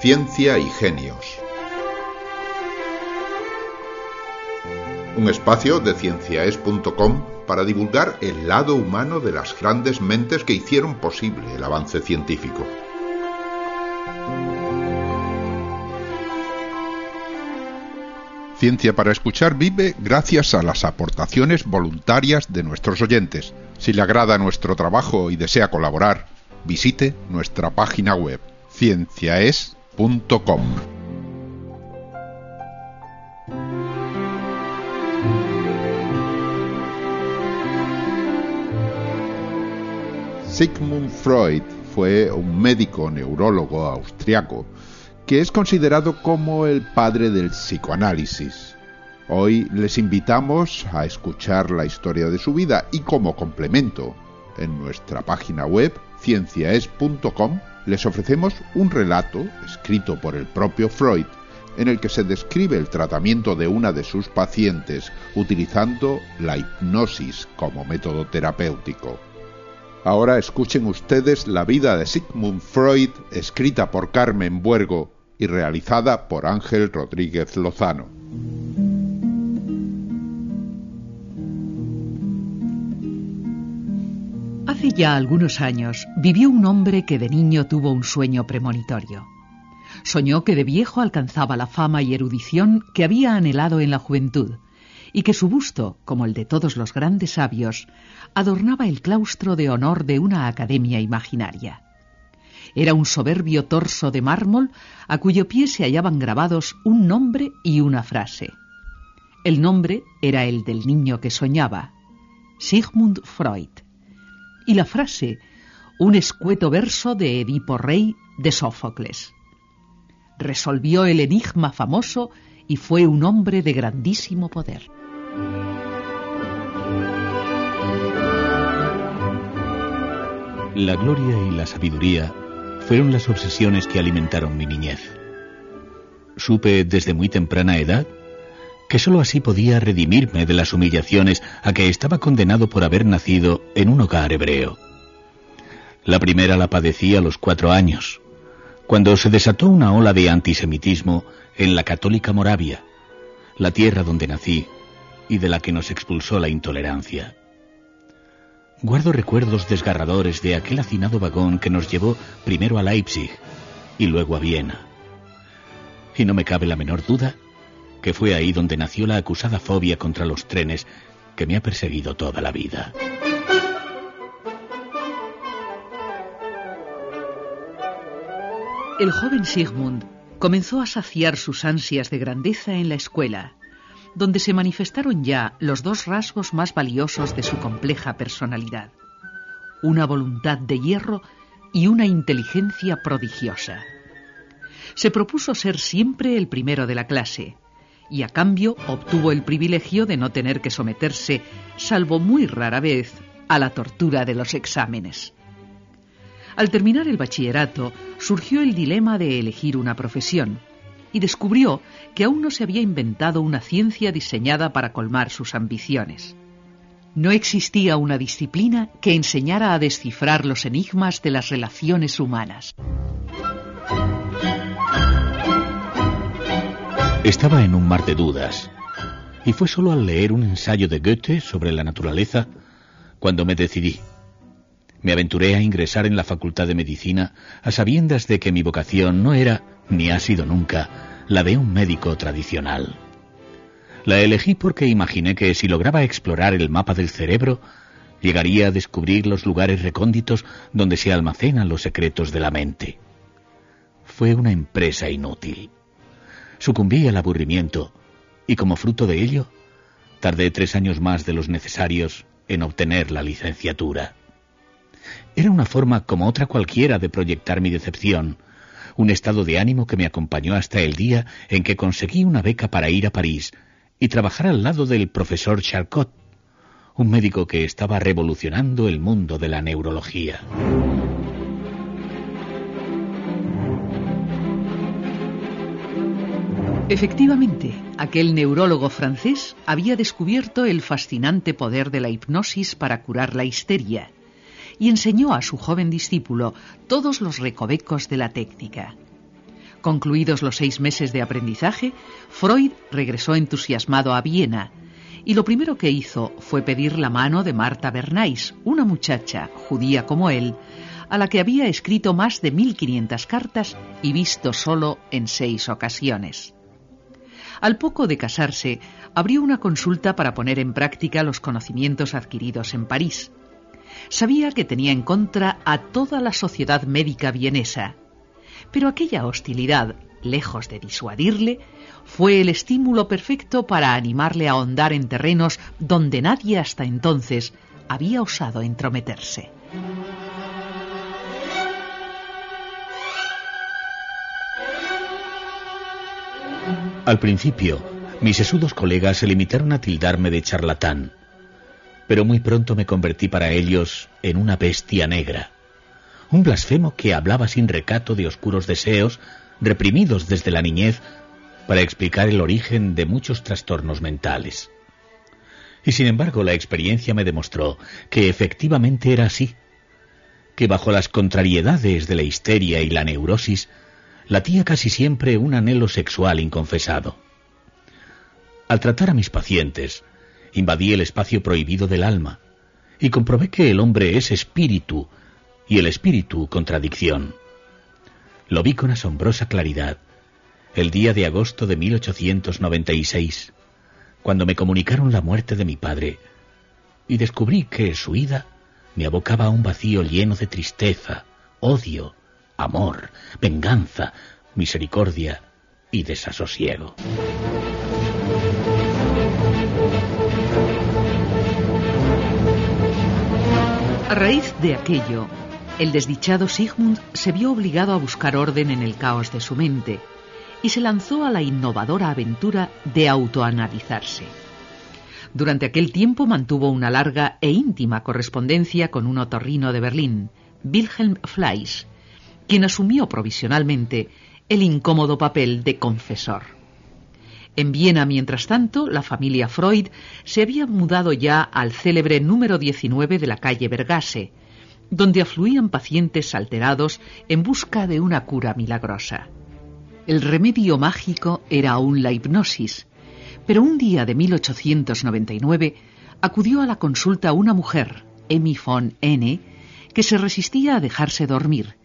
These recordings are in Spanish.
Ciencia y Genios. Un espacio de cienciaes.com para divulgar el lado humano de las grandes mentes que hicieron posible el avance científico. Ciencia para Escuchar vive gracias a las aportaciones voluntarias de nuestros oyentes. Si le agrada nuestro trabajo y desea colaborar, visite nuestra página web cienciaes.com. Sigmund Freud fue un médico neurólogo austriaco que es considerado como el padre del psicoanálisis. Hoy les invitamos a escuchar la historia de su vida y como complemento, en nuestra página web cienciaes.com les ofrecemos un relato escrito por el propio Freud en el que se describe el tratamiento de una de sus pacientes utilizando la hipnosis como método terapéutico. Ahora escuchen ustedes la vida de Sigmund Freud escrita por Carmen Buergo y realizada por Ángel Rodríguez Lozano. Hace ya algunos años vivió un hombre que de niño tuvo un sueño premonitorio. Soñó que de viejo alcanzaba la fama y erudición que había anhelado en la juventud, y que su busto, como el de todos los grandes sabios, adornaba el claustro de honor de una academia imaginaria. Era un soberbio torso de mármol a cuyo pie se hallaban grabados un nombre y una frase. El nombre era el del niño que soñaba, Sigmund Freud, y la frase, un escueto verso de Edipo Rey de Sófocles. Resolvió el enigma famoso y fue un hombre de grandísimo poder. La gloria y la sabiduría fueron las obsesiones que alimentaron mi niñez. Supe desde muy temprana edad que sólo así podía redimirme de las humillaciones a que estaba condenado por haber nacido en un hogar hebreo. La primera la padecí a los cuatro años, cuando se desató una ola de antisemitismo en la católica Moravia, la tierra donde nací y de la que nos expulsó la intolerancia. Guardo recuerdos desgarradores de aquel hacinado vagón que nos llevó primero a Leipzig y luego a Viena. Y no me cabe la menor duda que fue ahí donde nació la acusada fobia contra los trenes que me ha perseguido toda la vida. El joven Sigmund comenzó a saciar sus ansias de grandeza en la escuela donde se manifestaron ya los dos rasgos más valiosos de su compleja personalidad, una voluntad de hierro y una inteligencia prodigiosa. Se propuso ser siempre el primero de la clase, y a cambio obtuvo el privilegio de no tener que someterse, salvo muy rara vez, a la tortura de los exámenes. Al terminar el bachillerato, surgió el dilema de elegir una profesión, y descubrió que aún no se había inventado una ciencia diseñada para colmar sus ambiciones. No existía una disciplina que enseñara a descifrar los enigmas de las relaciones humanas. Estaba en un mar de dudas, y fue solo al leer un ensayo de Goethe sobre la naturaleza cuando me decidí. Me aventuré a ingresar en la Facultad de Medicina a sabiendas de que mi vocación no era ni ha sido nunca la de un médico tradicional. La elegí porque imaginé que si lograba explorar el mapa del cerebro, llegaría a descubrir los lugares recónditos donde se almacenan los secretos de la mente. Fue una empresa inútil. Sucumbí al aburrimiento y como fruto de ello, tardé tres años más de los necesarios en obtener la licenciatura. Era una forma como otra cualquiera de proyectar mi decepción, un estado de ánimo que me acompañó hasta el día en que conseguí una beca para ir a París y trabajar al lado del profesor Charcot, un médico que estaba revolucionando el mundo de la neurología. Efectivamente, aquel neurólogo francés había descubierto el fascinante poder de la hipnosis para curar la histeria y enseñó a su joven discípulo todos los recovecos de la técnica. Concluidos los seis meses de aprendizaje, Freud regresó entusiasmado a Viena y lo primero que hizo fue pedir la mano de Marta Bernays, una muchacha, judía como él, a la que había escrito más de 1500 cartas y visto solo en seis ocasiones. Al poco de casarse, abrió una consulta para poner en práctica los conocimientos adquiridos en París. Sabía que tenía en contra a toda la sociedad médica vienesa, pero aquella hostilidad, lejos de disuadirle, fue el estímulo perfecto para animarle a ahondar en terrenos donde nadie hasta entonces había osado entrometerse. Al principio, mis sesudos colegas se limitaron a tildarme de charlatán, pero muy pronto me convertí para ellos en una bestia negra, un blasfemo que hablaba sin recato de oscuros deseos reprimidos desde la niñez para explicar el origen de muchos trastornos mentales. Y sin embargo la experiencia me demostró que efectivamente era así, que bajo las contrariedades de la histeria y la neurosis latía casi siempre un anhelo sexual inconfesado. Al tratar a mis pacientes, invadí el espacio prohibido del alma y comprobé que el hombre es espíritu y el espíritu contradicción. Lo vi con asombrosa claridad el día de agosto de 1896, cuando me comunicaron la muerte de mi padre, y descubrí que su ida me abocaba a un vacío lleno de tristeza, odio, amor, venganza, misericordia y desasosiego. A raíz de aquello, el desdichado Sigmund se vio obligado a buscar orden en el caos de su mente y se lanzó a la innovadora aventura de autoanalizarse. Durante aquel tiempo mantuvo una larga e íntima correspondencia con un otorrino de Berlín, Wilhelm Fleisch, quien asumió provisionalmente el incómodo papel de confesor. En Viena, mientras tanto, la familia Freud se había mudado ya al célebre número 19 de la calle Vergase, donde afluían pacientes alterados en busca de una cura milagrosa. El remedio mágico era aún la hipnosis, pero un día de 1899 acudió a la consulta una mujer, Emmy von N., que se resistía a dejarse dormir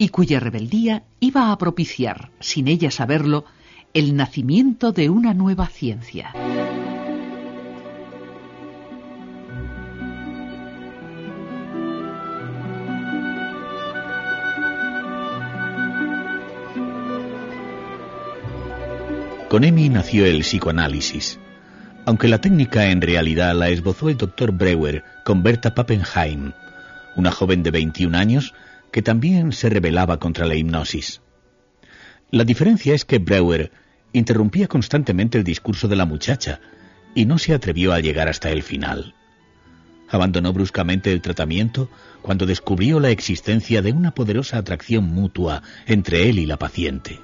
y cuya rebeldía iba a propiciar, sin ella saberlo, el nacimiento de una nueva ciencia. Con Emi nació el psicoanálisis, aunque la técnica en realidad la esbozó el doctor Breuer con Berta Pappenheim, una joven de 21 años que también se rebelaba contra la hipnosis. La diferencia es que Breuer interrumpía constantemente el discurso de la muchacha y no se atrevió a llegar hasta el final. Abandonó bruscamente el tratamiento cuando descubrió la existencia de una poderosa atracción mutua entre él y la paciente.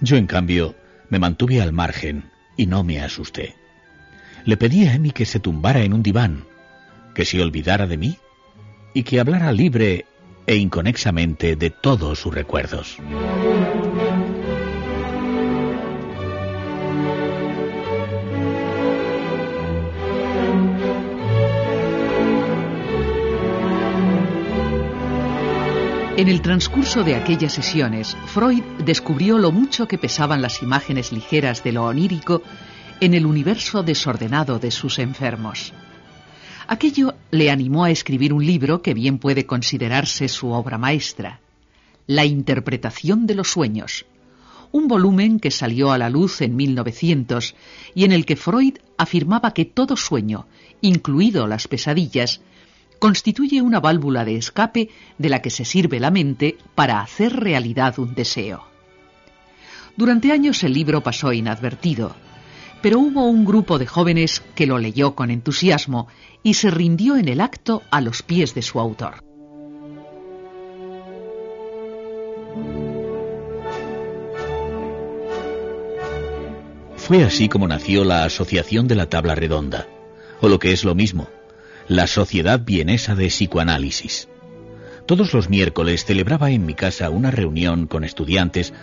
Yo, en cambio, me mantuve al margen y no me asusté. Le pedí a Emi que se tumbara en un diván, que se olvidara de mí y que hablara libre e inconexamente de todos sus recuerdos. En el transcurso de aquellas sesiones, Freud descubrió lo mucho que pesaban las imágenes ligeras de lo onírico en el universo desordenado de sus enfermos. Aquello le animó a escribir un libro que bien puede considerarse su obra maestra, La interpretación de los sueños, un volumen que salió a la luz en 1900 y en el que Freud afirmaba que todo sueño, incluido las pesadillas, constituye una válvula de escape de la que se sirve la mente para hacer realidad un deseo. Durante años el libro pasó inadvertido, pero hubo un grupo de jóvenes que lo leyó con entusiasmo y se rindió en el acto a los pies de su autor. Fue así como nació la Asociación de la Tabla Redonda, o lo que es lo mismo, la Sociedad Vienesa de Psicoanálisis. Todos los miércoles celebraba en mi casa una reunión con estudiantes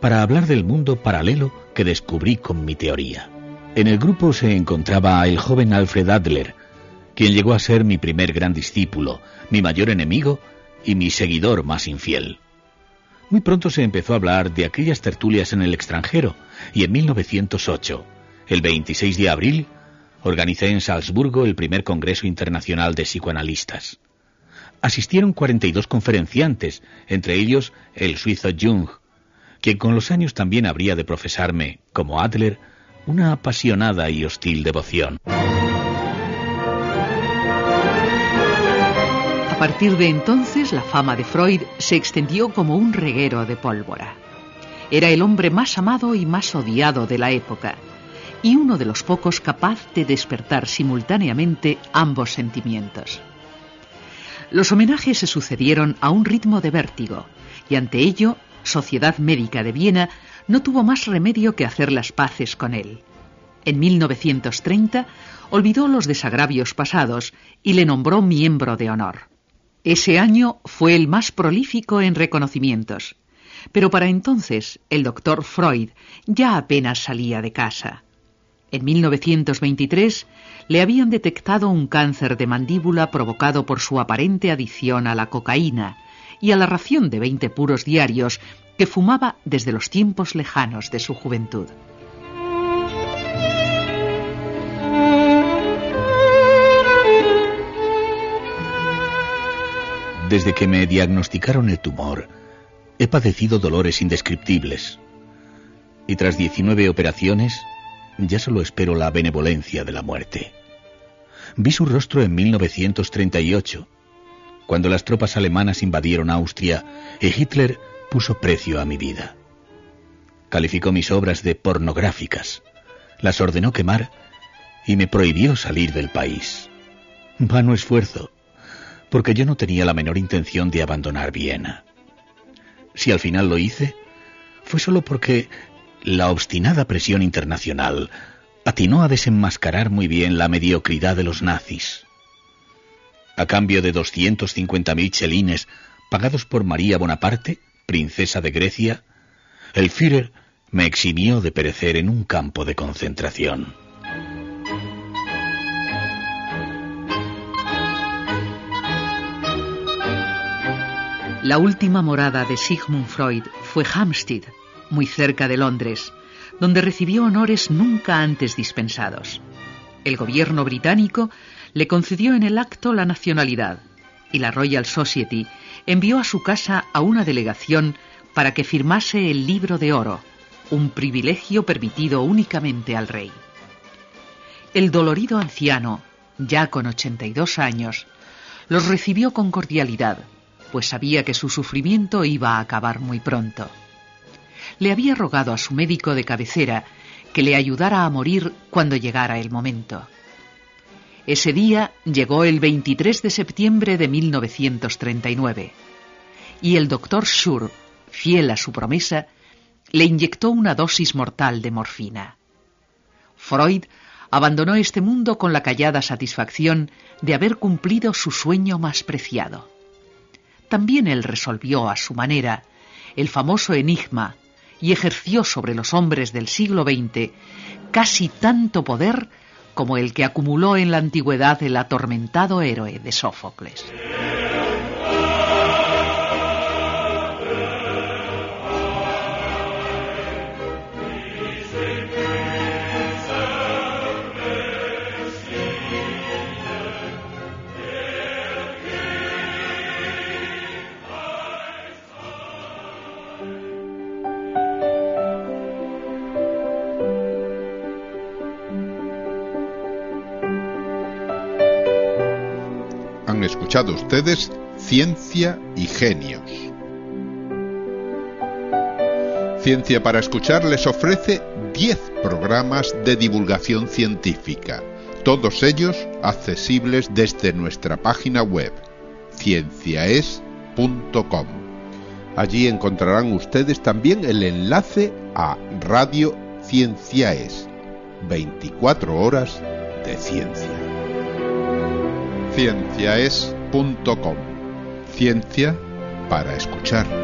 para hablar del mundo paralelo que descubrí con mi teoría. En el grupo se encontraba el joven Alfred Adler, quien llegó a ser mi primer gran discípulo, mi mayor enemigo y mi seguidor más infiel. Muy pronto se empezó a hablar de aquellas tertulias en el extranjero y en 1908, el 26 de abril, organicé en Salzburgo el primer Congreso Internacional de Psicoanalistas. Asistieron 42 conferenciantes, entre ellos el suizo Jung, quien con los años también habría de profesarme, como Adler, una apasionada y hostil devoción. A partir de entonces, la fama de Freud se extendió como un reguero de pólvora. Era el hombre más amado y más odiado de la época, y uno de los pocos capaz de despertar simultáneamente ambos sentimientos. Los homenajes se sucedieron a un ritmo de vértigo, y ante ello, Sociedad Médica de Viena no tuvo más remedio que hacer las paces con él. En 1930 olvidó los desagravios pasados y le nombró miembro de honor. Ese año fue el más prolífico en reconocimientos, pero para entonces el doctor Freud ya apenas salía de casa. En 1923 le habían detectado un cáncer de mandíbula provocado por su aparente adicción a la cocaína y a la ración de 20 puros diarios que fumaba desde los tiempos lejanos de su juventud. Desde que me diagnosticaron el tumor, he padecido dolores indescriptibles. Y tras 19 operaciones, ya solo espero la benevolencia de la muerte. Vi su rostro en 1938, cuando las tropas alemanas invadieron Austria y Hitler puso precio a mi vida. Calificó mis obras de pornográficas, las ordenó quemar y me prohibió salir del país. Vano esfuerzo, porque yo no tenía la menor intención de abandonar Viena. Si al final lo hice, fue solo porque la obstinada presión internacional atinó a desenmascarar muy bien la mediocridad de los nazis. A cambio de 250.000 chelines pagados por María Bonaparte, princesa de Grecia, el Führer me eximió de perecer en un campo de concentración. La última morada de Sigmund Freud fue Hampstead, muy cerca de Londres, donde recibió honores nunca antes dispensados. El gobierno británico le concedió en el acto la nacionalidad y la Royal Society envió a su casa a una delegación para que firmase el libro de oro, un privilegio permitido únicamente al rey. El dolorido anciano, ya con 82 años, los recibió con cordialidad, pues sabía que su sufrimiento iba a acabar muy pronto. Le había rogado a su médico de cabecera que le ayudara a morir cuando llegara el momento. Ese día llegó el 23 de septiembre de 1939 y el doctor Schur, fiel a su promesa, le inyectó una dosis mortal de morfina. Freud abandonó este mundo con la callada satisfacción de haber cumplido su sueño más preciado. También él resolvió a su manera el famoso enigma y ejerció sobre los hombres del siglo XX casi tanto poder como el que acumuló en la antigüedad el atormentado héroe de Sófocles. Escuchado ustedes Ciencia y Genios. Ciencia para Escuchar les ofrece 10 programas de divulgación científica, todos ellos accesibles desde nuestra página web, cienciaes.com. Allí encontrarán ustedes también el enlace a Radio Cienciaes, 24 horas de ciencia cienciaes.com. Ciencia para escuchar.